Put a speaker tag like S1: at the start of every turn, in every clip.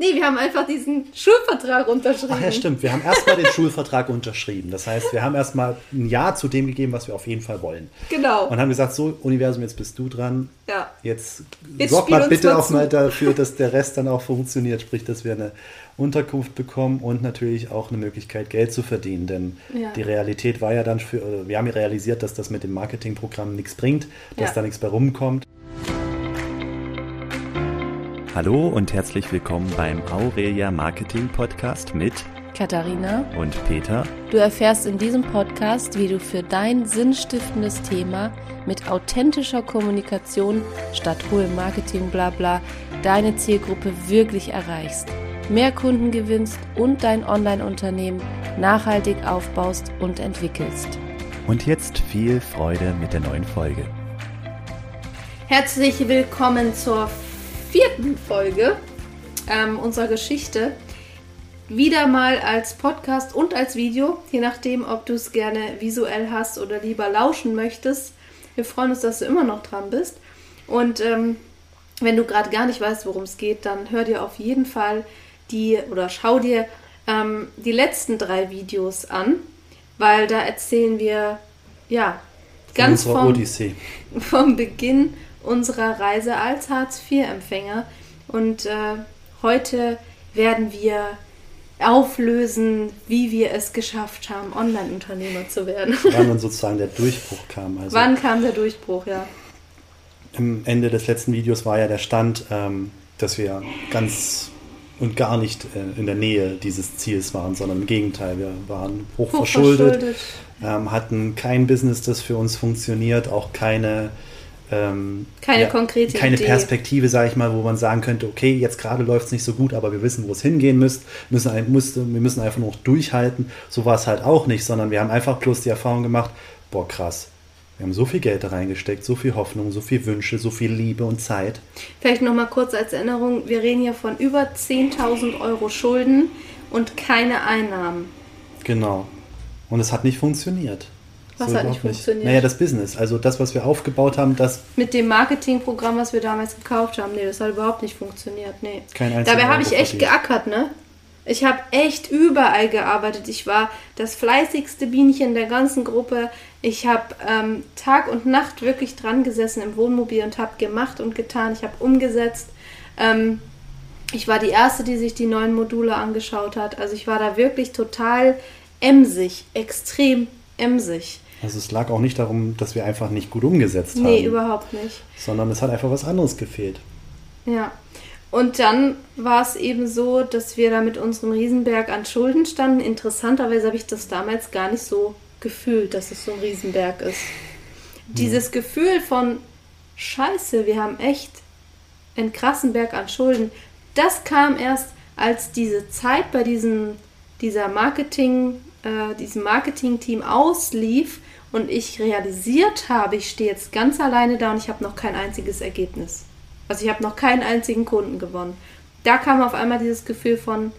S1: Nee, wir haben einfach diesen Schulvertrag unterschrieben.
S2: Ach ja, stimmt. Wir haben erstmal den Schulvertrag unterschrieben. Das heißt, wir haben erstmal ein Ja zu dem gegeben, was wir auf jeden Fall wollen.
S1: Genau.
S2: Und haben gesagt, so, Universum, jetzt bist du dran.
S1: Ja.
S2: Jetzt,
S1: Jetzt
S2: sorg mal bitte
S1: mal
S2: auch mal dafür, dass der Rest dann auch funktioniert. Sprich, dass wir eine Unterkunft bekommen und natürlich auch eine Möglichkeit, Geld zu verdienen. Denn
S1: Ja.
S2: die Realität war ja dann für, wir haben ja realisiert, dass das mit dem Marketingprogramm nichts bringt, dass
S1: Ja.
S2: da nichts bei rumkommt.
S3: Hallo und herzlich willkommen beim Aurelia Marketing Podcast mit
S1: Katharina,
S3: und Peter.
S1: du erfährst in diesem Podcast, wie du für dein sinnstiftendes Thema mit authentischer Kommunikation statt hohem Marketing blabla deine Zielgruppe wirklich erreichst, mehr Kunden gewinnst und dein Online-Unternehmen nachhaltig aufbaust und entwickelst.
S3: Und jetzt viel Freude mit der neuen Folge.
S1: Herzlich willkommen zur vierten Folge ähm, unserer Geschichte. Wieder mal als Podcast und als Video, je nachdem, ob du es gerne visuell hast oder lieber lauschen möchtest. Wir freuen uns, dass du immer noch dran bist. Und ähm, wenn du gerade gar nicht weißt, worum es geht, dann hör dir auf jeden Fall die oder schau dir ähm, die letzten drei Videos an, weil da erzählen wir ja ganz vom, vom Beginn unserer Reise als Hartz-IV-Empfänger. Und äh, heute werden wir auflösen, wie wir es geschafft haben, Online-Unternehmer zu werden.
S2: Wann dann sozusagen der Durchbruch kam. Also
S1: Wann kam der Durchbruch, ja?
S2: Am Ende des letzten Videos war ja der Stand, ähm, dass wir ganz und gar nicht äh, in der Nähe dieses Ziels waren, sondern im Gegenteil, wir waren hoch, verschuldet, ähm, hatten kein Business, das für uns funktioniert, auch keine ähm,
S1: Keine konkrete
S2: keine
S1: Idee.
S2: Perspektive, sage ich mal, wo man sagen könnte, okay, jetzt gerade läuft es nicht so gut, aber wir wissen, wo es hingehen müsst, müssen, musste, wir müssen einfach nur noch durchhalten. So war es halt auch nicht, sondern wir haben einfach bloß die Erfahrung gemacht, boah krass, wir haben so viel Geld da reingesteckt, so viel Hoffnung, so viel Wünsche, so viel Liebe und Zeit.
S1: Vielleicht noch mal kurz als Erinnerung, wir reden hier von über 10.000 Euro Schulden und keine Einnahmen.
S2: Genau. Und es hat nicht funktioniert.
S1: Was hat nicht funktioniert?
S2: Naja, das Business. Also das, was wir aufgebaut haben, das
S1: Mit dem Marketingprogramm, was wir damals gekauft haben, nee, das hat überhaupt nicht funktioniert, nee.
S2: Kein
S1: Dabei habe ich echt geackert, ne? Ich habe echt überall gearbeitet. Ich war das fleißigste Bienchen der ganzen Gruppe. Ich habe ähm, Tag und Nacht wirklich dran gesessen im Wohnmobil und habe gemacht und getan. Ich habe umgesetzt. Ähm, ich war die Erste, die sich die neuen Module angeschaut hat. Also ich war da wirklich total emsig, extrem emsig.
S2: Also es lag auch nicht darum, dass wir einfach nicht gut umgesetzt haben,
S1: Nee, überhaupt nicht.
S2: sondern es hat einfach was anderes gefehlt.
S1: Ja. Und dann war es eben so, dass wir da mit unserem Riesenberg an Schulden standen. Interessanterweise habe ich das damals gar nicht so gefühlt, dass es so ein Riesenberg ist. Dieses Gefühl von Scheiße, wir haben echt einen krassen Berg an Schulden, das kam erst, als diese Zeit bei diesem, dieser Marketing, äh, diesem Marketing-Team auslief und ich realisiert habe, ich stehe jetzt ganz alleine da und ich habe noch kein einziges Ergebnis. Also ich habe noch keinen einzigen Kunden gewonnen. Da kam auf einmal dieses Gefühl von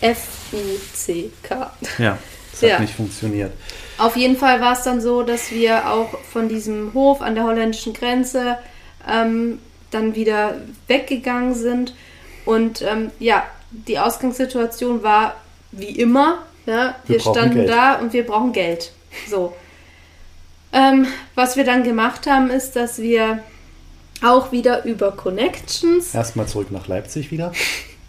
S1: F-U-C-K.
S2: Ja,
S1: Ja.
S2: hat nicht funktioniert.
S1: Auf jeden Fall war es dann so, dass wir auch von diesem Hof an der holländischen Grenze ähm, dann wieder weggegangen sind. Und ähm, ja, die Ausgangssituation war wie immer. Ja, wir,
S2: Wir
S1: standen
S2: Geld.
S1: da und wir brauchen Geld. So. Ähm, was wir dann gemacht haben, ist, dass wir auch wieder über Connections,
S2: Erstmal zurück nach Leipzig wieder,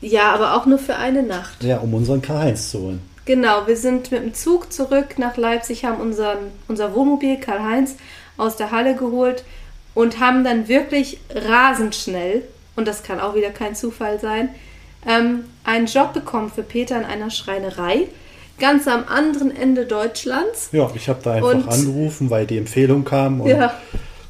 S1: ja, aber auch nur für eine Nacht.
S2: ja, um unseren Karl-Heinz zu holen.
S1: Genau, wir sind mit dem Zug zurück nach Leipzig, haben unseren, unser Wohnmobil Karl-Heinz aus der Halle geholt und haben dann wirklich rasend schnell, und das kann auch wieder kein Zufall sein, ähm, einen Job bekommen für Peter in einer Schreinerei, ganz am anderen Ende Deutschlands.
S2: Ja, ich habe da einfach
S1: Und-
S2: angerufen, weil die Empfehlung kam. Und
S1: Ja.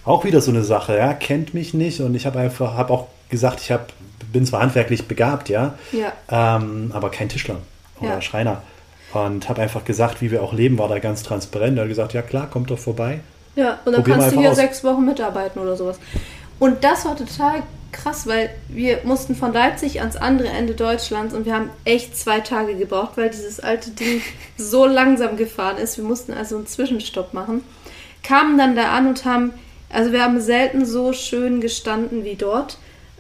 S2: Auch wieder so eine Sache, ja, kennt mich nicht und ich habe einfach, habe auch gesagt, ich hab, bin zwar handwerklich begabt, ja,
S1: Ja.
S2: ähm, aber kein Tischler oder
S1: Ja.
S2: Schreiner. Und habe einfach gesagt, wie wir auch leben, war da ganz transparent. Er hat gesagt, ja klar, kommt doch vorbei.
S1: Ja, und dann
S2: Probieren wir
S1: kannst du hier
S2: aus.
S1: sechs Wochen mitarbeiten oder sowas. Und das war total krass, weil wir mussten von Leipzig ans andere Ende Deutschlands und wir haben echt zwei Tage gebraucht, weil dieses alte Ding so langsam gefahren ist. Wir mussten also einen Zwischenstopp machen. Kamen dann da an und haben, also wir haben selten so schön gestanden wie dort.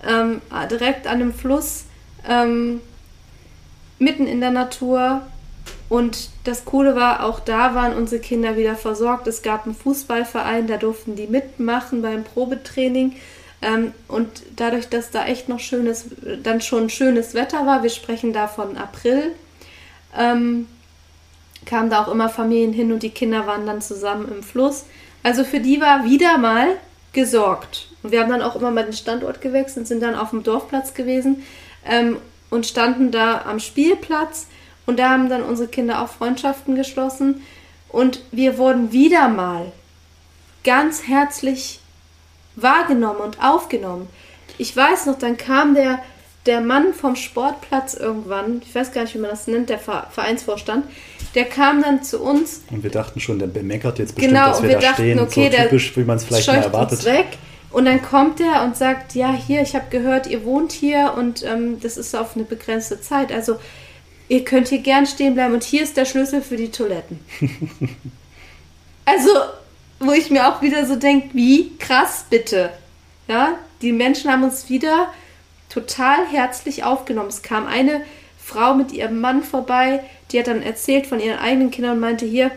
S1: Ähm, direkt an dem Fluss ähm, mitten in der Natur. Und das Coole war, auch da waren unsere Kinder wieder versorgt. Es gab einen Fußballverein, da durften die mitmachen beim Probetraining. Ähm, und dadurch, dass da echt noch schönes, dann schon schönes Wetter war, wir sprechen da von April, ähm, kamen da auch immer Familien hin und die Kinder waren dann zusammen im Fluss. Also für die war wieder mal gesorgt. Und wir haben dann auch immer mal den Standort gewechselt und sind dann auf dem Dorfplatz gewesen ähm, und standen da am Spielplatz. Und da haben dann unsere Kinder auch Freundschaften geschlossen. Und wir wurden wieder mal ganz herzlich wahrgenommen und aufgenommen. Ich weiß noch, dann kam der, der Mann vom Sportplatz irgendwann, ich weiß gar nicht, wie man das nennt, der Vereinsvorstand, der kam dann zu uns.
S2: Und wir dachten schon, der bemeckert jetzt bestimmt, genau, dass wir, wir da dachten, stehen. Okay, so typisch, wie man es vielleicht mal erwartet.
S1: Uns weg. Und dann kommt er und sagt, ja, hier, ich habe gehört, ihr wohnt hier und ähm, das ist auf eine begrenzte Zeit. Also ihr könnt hier gern stehen bleiben und hier ist der Schlüssel für die Toiletten. also wo ich mir auch wieder so denke, wie krass bitte. Ja, die Menschen haben uns wieder total herzlich aufgenommen. Es kam eine Frau mit ihrem Mann vorbei, die hat dann erzählt von ihren eigenen Kindern und meinte hier,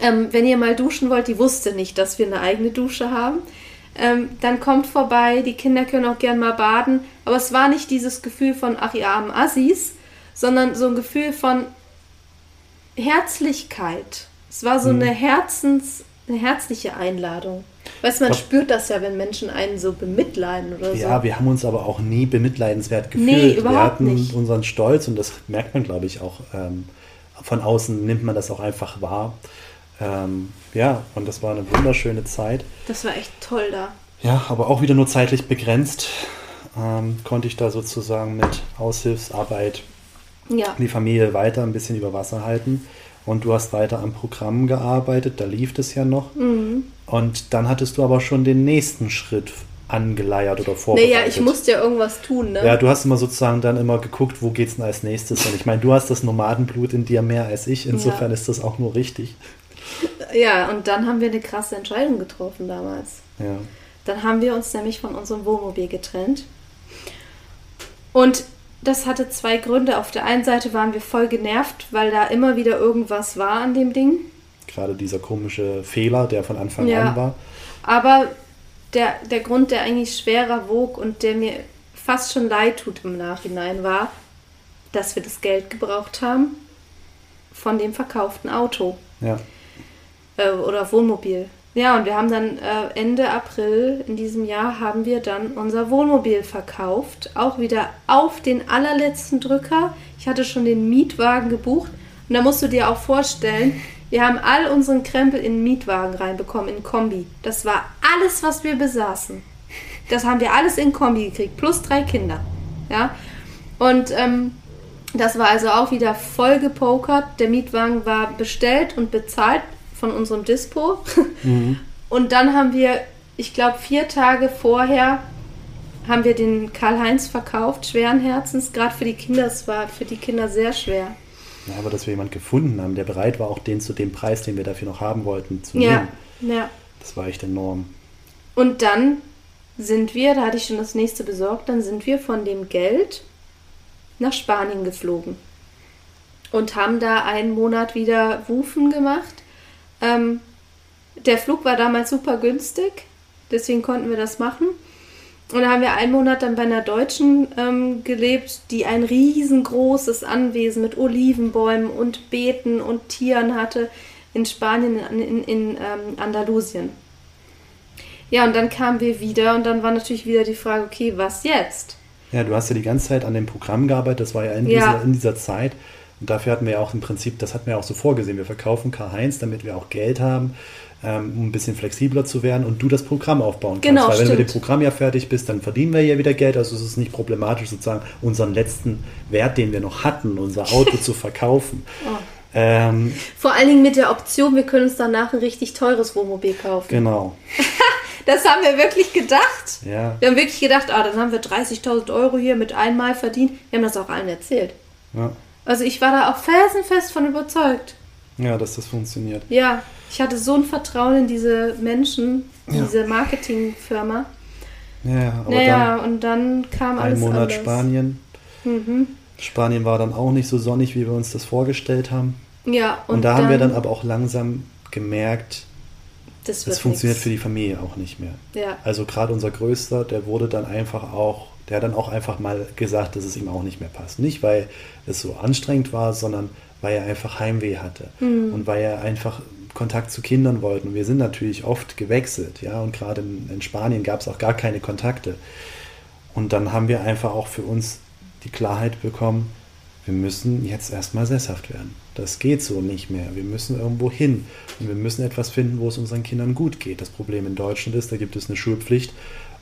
S1: ähm, wenn ihr mal duschen wollt, die wusste nicht, dass wir eine eigene Dusche haben. Ähm, dann kommt vorbei, die Kinder können auch gern mal baden, aber es war nicht dieses Gefühl von, ach ihr armen Assis, sondern so ein Gefühl von Herzlichkeit. Es war so hm. eine Herzens, eine herzliche Einladung. Weißt du, man spürt das ja, wenn Menschen einen so bemitleiden oder
S2: so. Ja, wir haben uns aber auch nie bemitleidenswert gefühlt. Nee, überhaupt wir hatten nicht. unseren Stolz und das merkt man, glaube ich, auch. Ähm, von außen nimmt man das auch einfach wahr. Ähm, ja, und das war eine wunderschöne Zeit.
S1: Das war echt toll da.
S2: Ja, aber auch wieder nur zeitlich begrenzt. Ähm, konnte ich da sozusagen mit Aushilfsarbeit ja. die Familie weiter ein bisschen über Wasser halten. Und du hast weiter am Programm gearbeitet, da lief es ja noch. Mhm. Und dann hattest du aber schon den nächsten Schritt angeleiert oder vorbereitet.
S1: Naja, ich musste ja irgendwas tun, ne?
S2: Ja, du hast immer sozusagen dann immer geguckt, wo geht's denn als nächstes? Und ich meine, du hast das Nomadenblut in dir mehr als ich, insofern ja. ist das auch nur richtig.
S1: Ja, und dann haben wir eine krasse Entscheidung getroffen damals.
S2: Ja.
S1: Dann haben wir uns nämlich von unserem Wohnmobil getrennt. Und das hatte zwei Gründe. Auf der einen Seite waren wir voll genervt, weil da immer wieder irgendwas war an dem Ding.
S2: Gerade dieser komische Fehler, der von Anfang ja. an war.
S1: Aber der, der Grund, der eigentlich schwerer wog und der mir fast schon leid tut im Nachhinein, war, dass wir das Geld gebraucht haben von dem verkauften Auto.
S2: Ja.
S1: Äh, oder Wohnmobil. Ja, und wir haben dann äh, Ende April in diesem Jahr haben wir dann unser Wohnmobil verkauft. Auch wieder auf den allerletzten Drücker. Ich hatte schon den Mietwagen gebucht. Und da musst du dir auch vorstellen, wir haben all unseren Krempel in den Mietwagen reinbekommen, in Kombi. Das war alles, was wir besaßen. Das haben wir alles in Kombi gekriegt, plus drei Kinder. Ja. Und ähm, das war also auch wieder voll gepokert. Der Mietwagen war bestellt und bezahlt von unserem Dispo. Mhm. Und dann haben wir, ich glaube, vier Tage vorher haben wir den Karl-Heinz verkauft, schweren Herzens, gerade für die Kinder. Es war für die Kinder sehr schwer.
S2: Ja, aber dass wir jemanden gefunden haben, der bereit war, auch den zu dem Preis, den wir dafür noch haben wollten, zu
S1: ja, nehmen. Ja.
S2: Das war echt enorm.
S1: Und dann sind wir, da hatte ich schon das nächste besorgt, dann sind wir von dem Geld nach Spanien geflogen und haben da einen Monat wieder Wufen gemacht ähm, der Flug war damals super günstig, deswegen konnten wir das machen. Und da haben wir einen Monat dann bei einer Deutschen ähm, gelebt, die ein riesengroßes Anwesen mit Olivenbäumen und Beeten und Tieren hatte in Spanien, in, in, in ähm, Andalusien. Ja, und dann kamen wir wieder und dann war natürlich wieder die Frage, okay, was jetzt?
S2: Ja, du hast ja die ganze Zeit an dem Programm gearbeitet, das war ja in, ja. Dieser, in dieser Zeit. Und dafür hatten wir ja auch im Prinzip, das hatten wir auch so vorgesehen. Wir verkaufen Karl-Heinz, damit wir auch Geld haben, ähm, um ein bisschen flexibler zu werden und du das Programm aufbauen kannst. Genau, Weil wenn du mit dem Programm ja fertig bist, dann verdienen wir ja wieder Geld. Also es ist nicht problematisch, sozusagen unseren letzten Wert, den wir noch hatten, unser Auto zu verkaufen. Oh. Ähm,
S1: Vor allen Dingen mit der Option, wir können uns danach ein richtig teures Wohnmobil kaufen.
S2: Genau.
S1: das haben wir wirklich gedacht.
S2: Ja.
S1: Wir haben wirklich gedacht, ah, dann haben wir 30.000 Euro hier mit einmal verdient. Wir haben das auch allen erzählt.
S2: Ja.
S1: Also ich war da auch felsenfest von überzeugt.
S2: Ja, dass das funktioniert.
S1: Ja, ich hatte so ein Vertrauen in diese Menschen, ja. diese Marketingfirma.
S2: Ja, aber
S1: naja, dann und dann kam alles
S2: Ein Monat
S1: anders.
S2: Spanien. Mhm. Spanien war dann auch nicht so sonnig, wie wir uns das vorgestellt haben.
S1: Ja,
S2: und, und da haben wir dann aber auch langsam gemerkt, das, das funktioniert nix. für die Familie auch nicht mehr.
S1: Ja.
S2: Also gerade unser Größter, der wurde dann einfach auch, der hat dann auch einfach mal gesagt, dass es ihm auch nicht mehr passt. Nicht, weil es so anstrengend war, sondern weil er einfach Heimweh hatte mhm. und weil er einfach Kontakt zu Kindern wollte. Und wir sind natürlich oft gewechselt, ja, und gerade in, in Spanien gab es auch gar keine Kontakte. Und dann haben wir einfach auch für uns die Klarheit bekommen, wir müssen jetzt erstmal sesshaft werden. Das geht so nicht mehr. Wir müssen irgendwo hin und wir müssen etwas finden, wo es unseren Kindern gut geht. Das Problem in Deutschland ist, da gibt es eine Schulpflicht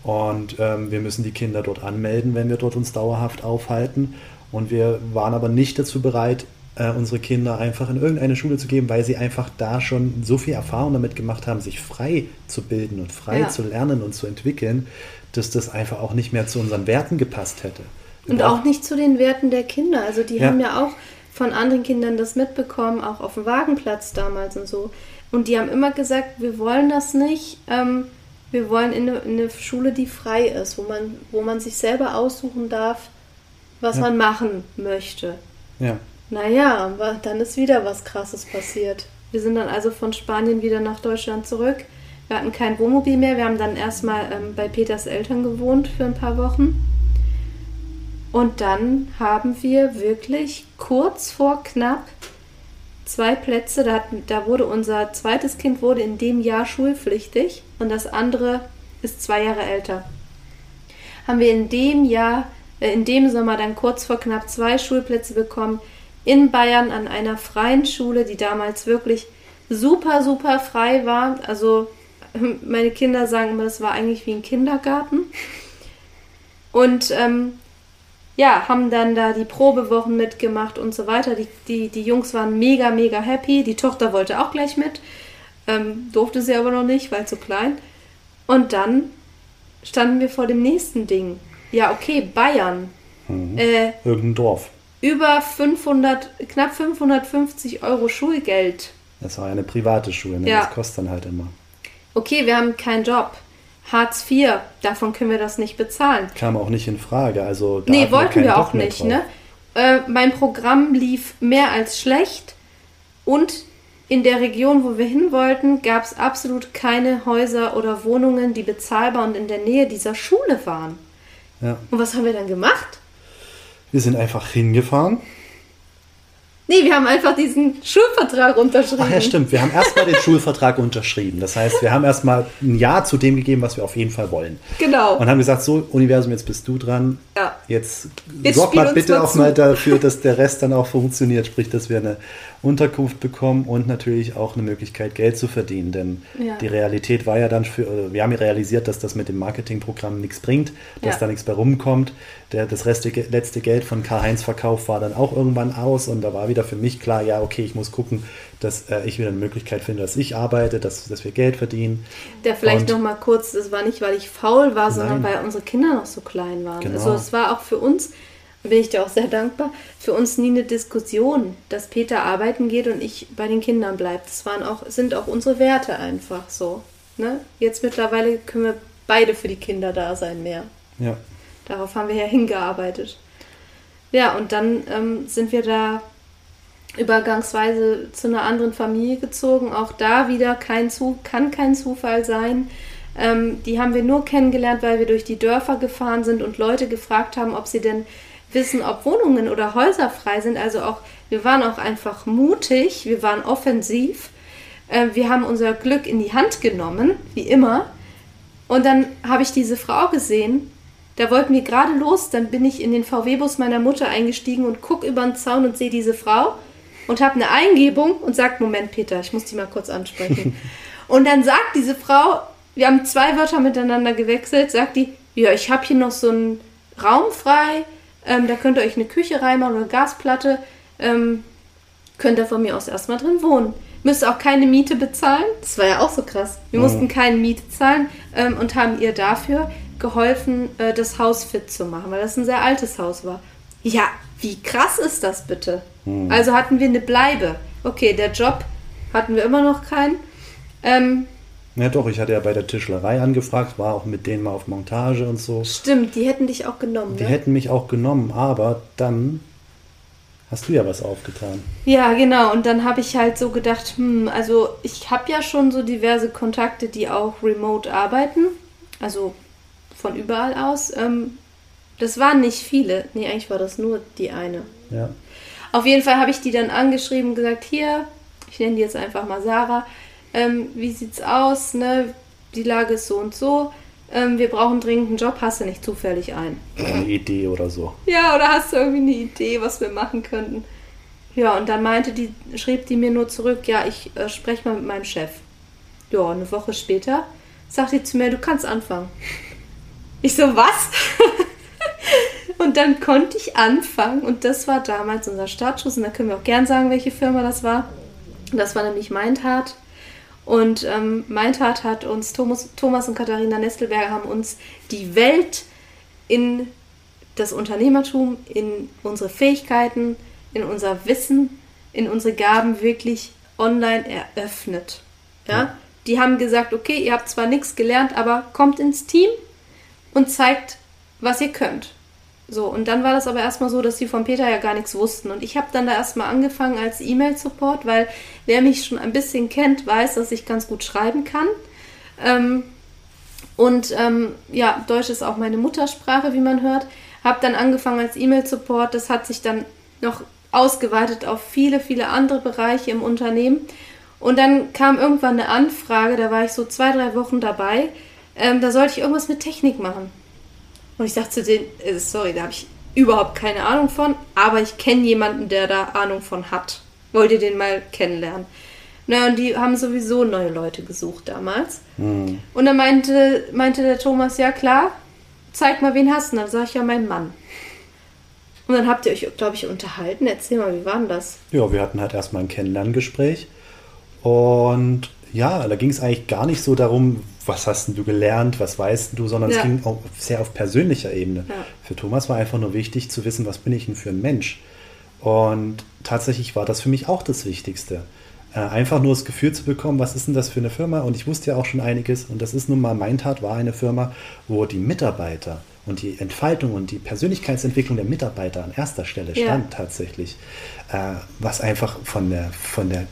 S2: und ähm, wir müssen die Kinder dort anmelden, wenn wir dort uns dauerhaft aufhalten. Und wir waren aber nicht dazu bereit, äh, unsere Kinder einfach in irgendeine Schule zu geben, weil sie einfach da schon so viel Erfahrung damit gemacht haben, sich frei zu bilden und frei ja. zu lernen und zu entwickeln, dass das einfach auch nicht mehr zu unseren Werten gepasst hätte.
S1: Und auch nicht zu den Werten der Kinder. Also die ja. haben ja auch von anderen Kindern das mitbekommen, auch auf dem Wagenplatz damals und so. Und die haben immer gesagt, wir wollen das nicht. Ähm, wir wollen in eine, in eine, Schule, die frei ist, wo man, wo man sich selber aussuchen darf, was ja. man machen möchte.
S2: Ja.
S1: Naja, dann ist wieder was Krasses passiert. Wir sind dann also von Spanien wieder nach Deutschland zurück. Wir hatten kein Wohnmobil mehr. Wir haben dann erstmal ähm, bei Peters Eltern gewohnt für ein paar Wochen. Und dann haben wir wirklich kurz vor knapp zwei Plätze. Da, hatten, da wurde unser zweites Kind wurde in dem Jahr schulpflichtig und das andere ist zwei Jahre älter. Haben wir in dem Jahr, äh, in dem Sommer dann kurz vor knapp zwei Schulplätze bekommen in Bayern an einer freien Schule, die damals wirklich super, super frei war. Also meine Kinder sagen immer, das war eigentlich wie ein Kindergarten. Und ähm, ja, haben dann da die Probewochen mitgemacht und so weiter. Die, die, die Jungs waren mega, mega happy. Die Tochter wollte auch gleich mit. Ähm, durfte sie aber noch nicht, weil zu klein. Und dann standen wir vor dem nächsten Ding. Ja, okay, Bayern.
S2: Mhm. Äh, Irgendein Dorf.
S1: Über 500, knapp 550 Euro Schulgeld.
S2: Das war eine private Schule, ne? ja. das kostet dann halt immer.
S1: Okay, wir haben keinen Job. Hartz IV, davon können wir das nicht bezahlen.
S2: Kam auch nicht in Frage. Also
S1: da nee, wollten wir auch nicht. Ne? Äh, mein Programm lief mehr als schlecht und in der Region, wo wir hin wollten, gab es absolut keine Häuser oder Wohnungen, die bezahlbar und in der Nähe dieser Schule waren.
S2: Ja.
S1: Und was haben wir dann gemacht?
S2: Wir sind einfach hingefahren,
S1: Nee, wir haben einfach diesen Schulvertrag unterschrieben.
S2: Ach ja, stimmt. Wir haben erstmal den Schulvertrag unterschrieben. Das heißt, wir haben erstmal ein Ja zu dem gegeben, was wir auf jeden Fall wollen.
S1: Genau.
S2: Und haben gesagt, so, Universum, jetzt bist du dran.
S1: Ja.
S2: Jetzt, jetzt sorg mal bitte mal auch zu. mal dafür, dass der Rest dann auch funktioniert. Sprich, dass wir eine Unterkunft bekommen und natürlich auch eine Möglichkeit, Geld zu verdienen. Denn ja. die Realität war ja dann für, wir haben ja realisiert, dass das mit dem Marketingprogramm nichts bringt, dass ja. da nichts bei rumkommt. Der, das restige, letzte Geld von K1-Verkauf war dann auch irgendwann aus und da war wieder für mich klar, ja, okay, ich muss gucken, dass äh, ich wieder eine Möglichkeit finde, dass ich arbeite, dass, dass wir Geld verdienen.
S1: Der vielleicht noch mal kurz, das war nicht, weil ich faul war, sondern Nein. weil unsere Kinder noch so klein waren. Genau. Also es war auch für uns, bin ich dir auch sehr dankbar, für uns nie eine Diskussion, dass Peter arbeiten geht und ich bei den Kindern bleibe. Das waren auch, sind auch unsere Werte einfach so. Ne? Jetzt mittlerweile können wir beide für die Kinder da sein mehr.
S2: Ja.
S1: Darauf haben wir ja hingearbeitet. Ja, und dann ähm, sind wir da übergangsweise zu einer anderen Familie gezogen. Auch da wieder kein Zu kann kein Zufall sein. Ähm, die haben wir nur kennengelernt, weil wir durch die Dörfer gefahren sind und Leute gefragt haben, ob sie denn wissen, ob Wohnungen oder Häuser frei sind. Also auch, wir waren auch einfach mutig, wir waren offensiv. Äh, wir haben unser Glück in die Hand genommen, wie immer. Und dann habe ich diese Frau gesehen, da wollten wir gerade los, dann bin ich in den VW-Bus meiner Mutter eingestiegen und gucke über den Zaun und sehe diese Frau und habe eine Eingebung und sagt, Moment, Peter, ich muss die mal kurz ansprechen. und dann sagt diese Frau, wir haben zwei Wörter miteinander gewechselt, sagt die, ja, ich habe hier noch so einen Raum frei, ähm, da könnt ihr euch eine Küche reinmachen oder eine Gasplatte, ähm, könnt ihr von mir aus erstmal drin wohnen. Müsst auch keine Miete bezahlen. Das war ja auch so krass. Wir oh. mussten keine Miete zahlen ähm, und haben ihr dafür geholfen, äh, das Haus fit zu machen, weil das ein sehr altes Haus war. Ja, wie krass ist das bitte? Hm. Also hatten wir eine Bleibe. Okay, der Job hatten wir immer noch keinen. Ähm,
S2: Ja, doch, ich hatte ja bei der Tischlerei angefragt, war auch mit denen mal auf Montage und so.
S1: Stimmt, die hätten dich auch genommen.
S2: Die
S1: ne?
S2: hätten mich auch genommen, aber dann hast du ja was aufgetan.
S1: Ja, genau. Und dann habe ich halt so gedacht, hm, also ich habe ja schon so diverse Kontakte, die auch remote arbeiten. Also von überall aus. Ähm, das waren nicht viele. Nee, eigentlich war das nur die eine.
S2: Ja.
S1: Auf jeden Fall habe ich die dann angeschrieben und gesagt, hier, ich nenne die jetzt einfach mal Sarah, ähm, wie sieht's aus, ne? Die Lage ist so und so. Ähm, wir brauchen dringend einen Job, hast du nicht zufällig einen?
S2: Eine Idee oder so.
S1: Ja, oder hast du irgendwie eine Idee, was wir machen könnten? Ja, und dann meinte die, schrieb die mir nur zurück, ja, ich äh, spreche mal mit meinem Chef. Ja, eine Woche später sagt die zu mir, du kannst anfangen. Ich so, was? Und dann konnte ich anfangen und das war damals unser Startschuss und da können wir auch gern sagen, welche Firma das war. Das war nämlich Mindhard. Und ähm, Mindhard hat uns, Thomas, Thomas und Katharina Nestelberger haben uns die Welt in das Unternehmertum, in unsere Fähigkeiten, in unser Wissen, in unsere Gaben wirklich online eröffnet. Ja?
S2: Ja.
S1: Die haben gesagt, okay, ihr habt zwar nichts gelernt, aber kommt ins Team und zeigt, was ihr könnt. So, und dann war das aber erstmal so, dass die von Peter ja gar nichts wussten. Und ich habe dann da erstmal angefangen als E-Mail-Support, weil wer mich schon ein bisschen kennt, weiß, dass ich ganz gut schreiben kann. Ähm, und ähm, ja, Deutsch ist auch meine Muttersprache, wie man hört. Habe dann angefangen als E-Mail-Support. Das hat sich dann noch ausgeweitet auf viele, viele andere Bereiche im Unternehmen. Und dann kam irgendwann eine Anfrage, da war ich so zwei, drei Wochen dabei. Ähm, da sollte ich irgendwas mit Technik machen. Und ich sagte zu denen, äh, sorry, da habe ich überhaupt keine Ahnung von, aber ich kenne jemanden, der da Ahnung von hat. Wollt ihr den mal kennenlernen? Naja, und die haben sowieso neue Leute gesucht damals.
S2: Hm.
S1: Und dann meinte, meinte der Thomas, ja klar, zeig mal, wen hast du? Und dann sage ich ja, mein Mann. Und dann habt ihr euch, glaube ich, unterhalten. Erzähl mal, wie war denn das?
S2: Ja, wir hatten halt erstmal ein Kennenlerngespräch. Und ja, da ging es eigentlich gar nicht so darum, was hast denn du gelernt, was weißt du, sondern
S1: Ja.
S2: es ging auch sehr auf persönlicher Ebene.
S1: Ja.
S2: Für Thomas war einfach nur wichtig zu wissen, was bin ich denn für ein Mensch. Und tatsächlich war das für mich auch das Wichtigste. Äh, einfach nur das Gefühl zu bekommen, was ist denn das für eine Firma? Und ich wusste ja auch schon einiges. Und das ist nun mal, Mindhard war eine Firma, wo die Mitarbeiter und die Entfaltung und die Persönlichkeitsentwicklung der Mitarbeiter an erster Stelle
S1: Ja.
S2: stand tatsächlich. Äh, was einfach von der, von der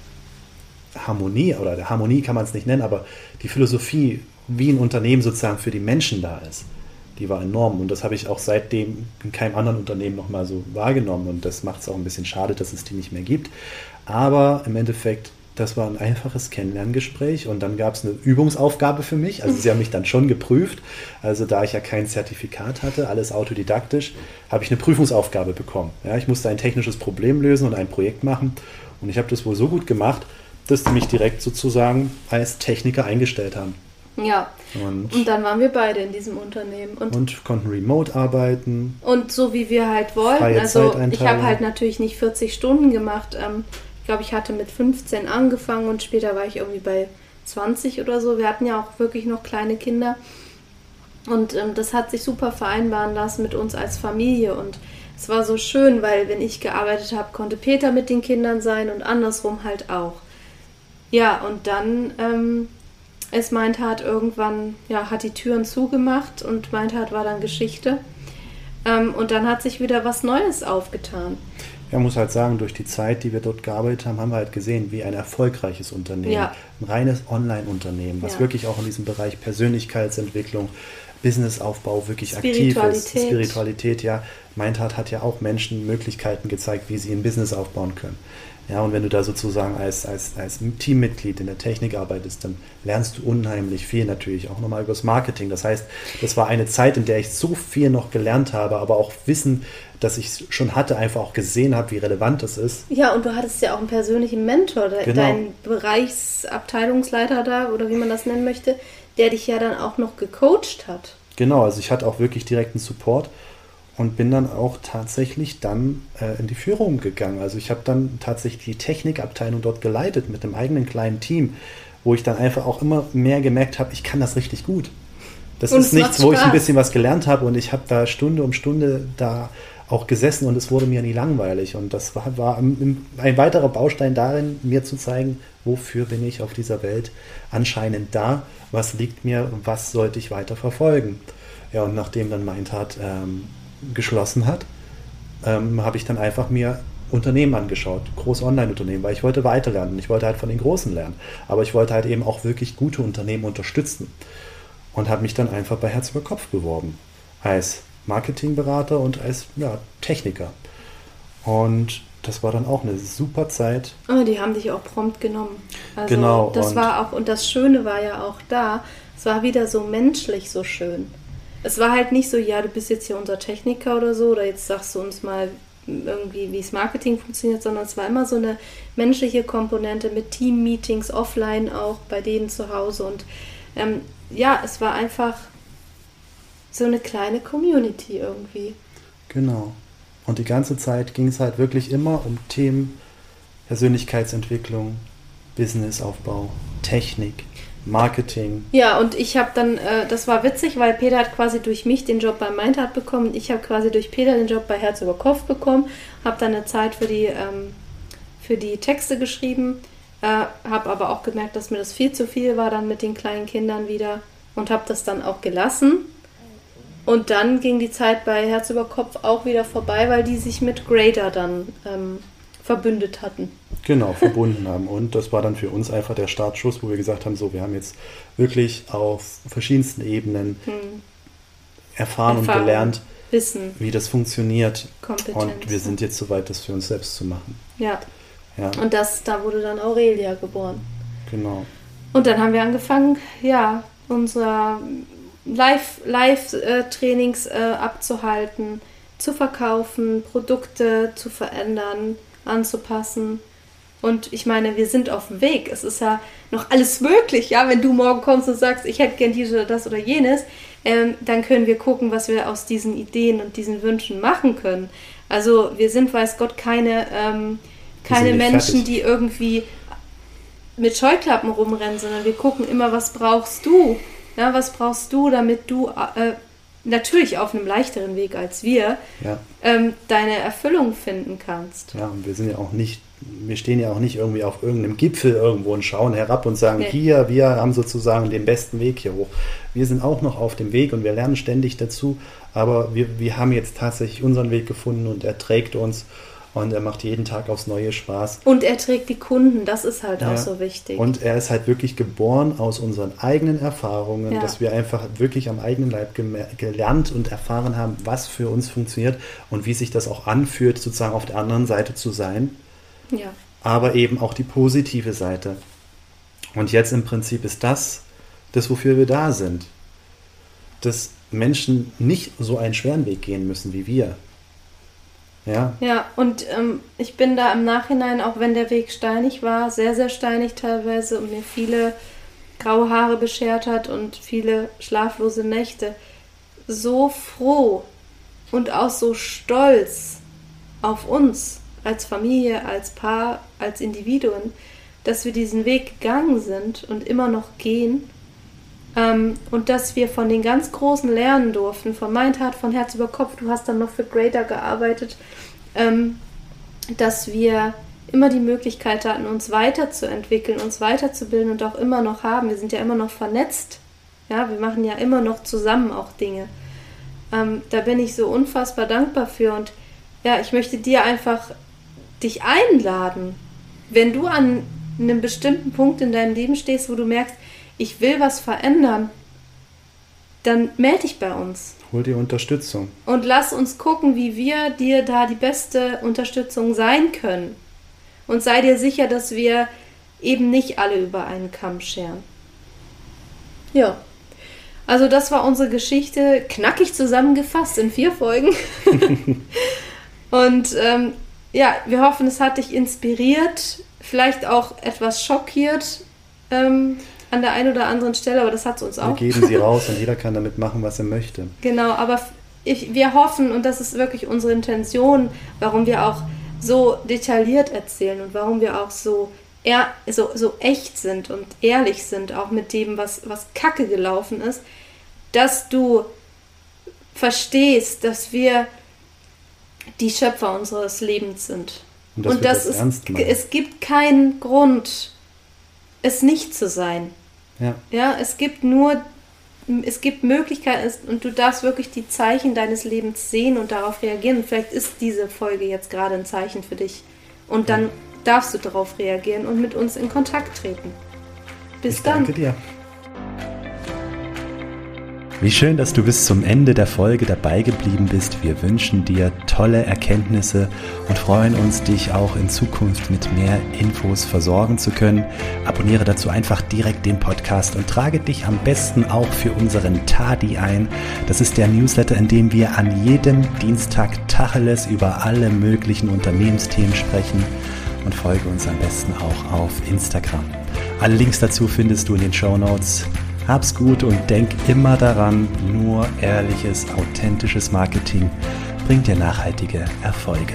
S2: Harmonie oder der Harmonie kann man es nicht nennen, aber die Philosophie, wie ein Unternehmen sozusagen für die Menschen da ist, die war enorm. Und das habe ich auch seitdem in keinem anderen Unternehmen nochmal so wahrgenommen. Und das macht es auch ein bisschen schade, dass es die nicht mehr gibt. Aber im Endeffekt, das war ein einfaches Kennenlerngespräch und dann gab es eine Übungsaufgabe für mich. Also sie haben mich dann schon geprüft. Also da ich ja kein Zertifikat hatte, alles autodidaktisch, habe ich eine Prüfungsaufgabe bekommen. Ja, ich musste ein technisches Problem lösen und ein Projekt machen. Und ich habe das wohl so gut gemacht, dass die mich direkt sozusagen als Techniker eingestellt haben.
S1: Ja.
S2: Und,
S1: Und dann waren wir beide in diesem Unternehmen. Und
S2: und konnten remote arbeiten.
S1: Und so wie wir halt wollten. Also ich habe halt natürlich nicht 40 Stunden gemacht. Ähm, ich glaube, ich hatte mit 15 angefangen und später war ich irgendwie bei 20 oder so. Wir hatten ja auch wirklich noch kleine Kinder. Und ähm, das hat sich super vereinbaren lassen mit uns als Familie. Und es war so schön, weil wenn ich gearbeitet habe, konnte Peter mit den Kindern sein und andersrum halt auch. Ja, und dann ähm, ist Mindhard irgendwann, ja, hat die Türen zugemacht und Mindhard war dann Geschichte. Ähm, und dann hat sich wieder was Neues aufgetan.
S2: Ja, muss halt sagen, durch die Zeit, die wir dort gearbeitet haben, haben wir halt gesehen, wie ein erfolgreiches Unternehmen,
S1: Ja.
S2: ein reines Online-Unternehmen, was
S1: Ja.
S2: wirklich auch in diesem Bereich Persönlichkeitsentwicklung, Businessaufbau wirklich aktiv ist.
S1: Spiritualität.
S2: Ja. Mindhard hat ja auch Menschen Möglichkeiten gezeigt, wie sie ein Business aufbauen können. Ja, und wenn du da sozusagen als, als, als Teammitglied in der Technik arbeitest, dann lernst du unheimlich viel natürlich auch nochmal übers Marketing. Das heißt, das war eine Zeit, in der ich so viel noch gelernt habe, aber auch Wissen, das ich schon hatte, einfach auch gesehen habe, wie relevant das ist.
S1: Ja, und du hattest ja auch einen persönlichen Mentor,
S2: Genau.
S1: dein Bereichsabteilungsleiter da oder wie man das nennen möchte, der dich ja dann auch noch gecoacht hat.
S2: Genau, also ich hatte auch wirklich direkten Support und bin dann auch tatsächlich dann äh, in die Führung gegangen. Also ich habe dann tatsächlich die Technikabteilung dort geleitet mit einem eigenen kleinen Team, wo ich dann einfach auch immer mehr gemerkt habe, ich kann das richtig gut. Das
S1: Und
S2: ist nichts, wo ich ein bisschen was gelernt habe und ich habe da Stunde um Stunde da auch gesessen und es wurde mir nie langweilig. Und das war, war ein weiterer Baustein darin, mir zu zeigen, wofür bin ich auf dieser Welt anscheinend da was liegt mir, was sollte ich weiter verfolgen. Ja, und nachdem dann Mindhard ähm, geschlossen hat, ähm, habe ich dann einfach mir Unternehmen angeschaut, große Online-Unternehmen, weil ich wollte weiterlernen. Ich wollte halt von den Großen lernen. Aber ich wollte halt eben auch wirklich gute Unternehmen unterstützen. Und habe mich dann einfach bei Herz über Kopf beworben. Als Marketingberater und als ja, Techniker. Und das war dann auch eine super Zeit.
S1: Oh, die haben dich auch prompt genommen. Also genau. Das war auch, und das Schöne war ja auch da, es war wieder so menschlich so schön. Es war halt nicht so, ja, du bist jetzt hier unser Techniker oder so, oder jetzt sagst du uns mal irgendwie, wie das Marketing funktioniert, sondern es war immer so eine menschliche Komponente mit Team-Meetings offline auch bei denen zu Hause. Und ähm, ja, es war einfach so eine kleine Community irgendwie.
S2: Genau. Und die ganze Zeit ging es halt wirklich immer um Themen Persönlichkeitsentwicklung, Businessaufbau, Technik, Marketing.
S1: Ja, und ich habe dann, äh, das war witzig, weil Peter hat quasi durch mich den Job bei Mindart bekommen. Ich habe quasi durch Peter den Job bei Herz über Kopf bekommen, habe dann eine Zeit für die, ähm, für die Texte geschrieben, äh, habe aber auch gemerkt, dass mir das viel zu viel war dann mit den kleinen Kindern wieder und habe das dann auch gelassen und dann ging die Zeit bei Herz über Kopf auch wieder vorbei, weil die sich mit Grader dann ähm, verbündet hatten.
S2: Genau, verbunden haben. Und das war dann für uns einfach der Startschuss, wo wir gesagt haben, so, wir haben jetzt wirklich auf verschiedensten Ebenen hm. erfahren Erfahrung, und gelernt,
S1: Wissen,
S2: wie das funktioniert. Kompetenz. Und wir sind jetzt soweit, das für uns selbst zu machen.
S1: Ja. ja. Und das, da wurde dann Aurelia geboren.
S2: Genau.
S1: Und dann haben wir angefangen, ja, unser Live-Trainings Live, äh, abzuhalten, zu verkaufen, Produkte zu verändern, anzupassen. Und ich meine, wir sind auf dem Weg. Es ist ja noch alles möglich, ja. Wenn du morgen kommst und sagst, ich hätte gern dies oder das oder jenes, ähm, dann können wir gucken, was wir aus diesen Ideen und diesen Wünschen machen können. Also wir sind, weiß Gott, keine, ähm, keine Menschen, fertig. die irgendwie mit Scheuklappen rumrennen, sondern wir gucken immer, was brauchst du? Ja, was brauchst du, damit du äh, natürlich auf einem leichteren Weg als wir ja. ähm, deine Erfüllung finden kannst?
S2: Ja, und wir sind ja auch nicht, wir stehen ja auch nicht irgendwie auf irgendeinem Gipfel irgendwo und schauen herab und sagen, nee. hier, wir haben sozusagen den besten Weg hier hoch. Wir sind auch noch auf dem Weg und wir lernen ständig dazu, aber wir, wir haben jetzt tatsächlich unseren Weg gefunden und er trägt uns und er macht jeden Tag aufs Neue Spaß.
S1: Und er trägt die Kunden, das ist halt ja. auch so wichtig.
S2: Und er ist halt wirklich geboren aus unseren eigenen Erfahrungen, ja. dass wir einfach wirklich am eigenen Leib gelernt und erfahren haben, was für uns funktioniert und wie sich das auch anfühlt, sozusagen auf der anderen Seite zu sein.
S1: Ja.
S2: Aber eben auch die positive Seite. Und jetzt im Prinzip ist das, das, wofür wir da sind. Dass Menschen nicht so einen schweren Weg gehen müssen wie wir. Ja.
S1: Ja, und ähm, ich bin da im Nachhinein, auch wenn der Weg steinig war, sehr, sehr steinig teilweise und mir viele graue Haare beschert hat und viele schlaflose Nächte, so froh und auch so stolz auf uns als Familie, als Paar, als Individuen, dass wir diesen Weg gegangen sind und immer noch gehen ähm, und dass wir von den ganz Großen lernen durften, von Mindheart, von Herz über Kopf, du hast dann noch für Grader gearbeitet, ähm, dass wir immer die Möglichkeit hatten, uns weiterzuentwickeln, uns weiterzubilden und auch immer noch haben. Wir sind ja immer noch vernetzt. Ja, wir machen ja immer noch zusammen auch Dinge. Ähm, da bin ich so unfassbar dankbar für und ja, ich möchte dir einfach dich einladen, wenn du an einem bestimmten Punkt in deinem Leben stehst, wo du merkst, ich will was verändern, dann melde dich bei uns.
S2: Hol dir Unterstützung.
S1: Und lass uns gucken, wie wir dir da die beste Unterstützung sein können. Und sei dir sicher, dass wir eben nicht alle über einen Kamm scheren. Ja. Also das war unsere Geschichte, knackig zusammengefasst in vier Folgen. Und ähm, ja, wir hoffen, es hat dich inspiriert, vielleicht auch etwas schockiert. Ähm, an der einen oder anderen Stelle, aber das hat es uns auch.
S2: Wir geben sie raus und jeder kann damit machen, was er möchte.
S1: Genau, aber ich, wir hoffen, und das ist wirklich unsere Intention, warum wir auch so detailliert erzählen und warum wir auch so, ehr, so, so echt sind und ehrlich sind, auch mit dem, was, was kacke gelaufen ist, dass du verstehst, dass wir die Schöpfer unseres Lebens sind. Und, und dass das es, es gibt keinen Grund, es nicht zu sein.
S4: Ja.
S1: ja, es gibt nur, es gibt Möglichkeiten und du darfst wirklich die Zeichen deines Lebens sehen und darauf reagieren. Und vielleicht ist diese Folge jetzt gerade ein Zeichen für dich. Und dann darfst du darauf reagieren und mit uns in Kontakt treten. Bis
S4: ich
S1: dann.
S4: Danke dir.
S2: Wie schön, dass du bis zum Ende der Folge dabei geblieben bist. Wir wünschen dir tolle Erkenntnisse und freuen uns, dich auch in Zukunft mit mehr Infos versorgen zu können. Abonniere dazu einfach direkt den Podcast und trage dich am besten auch für unseren Tadi ein. Das ist der Newsletter, in dem wir an jedem Dienstag Tacheles über alle möglichen Unternehmensthemen sprechen und folge uns am besten auch auf Instagram. Alle Links dazu findest du in den Show Notes. Hab's gut und denk immer daran, nur ehrliches, authentisches Marketing bringt dir nachhaltige Erfolge.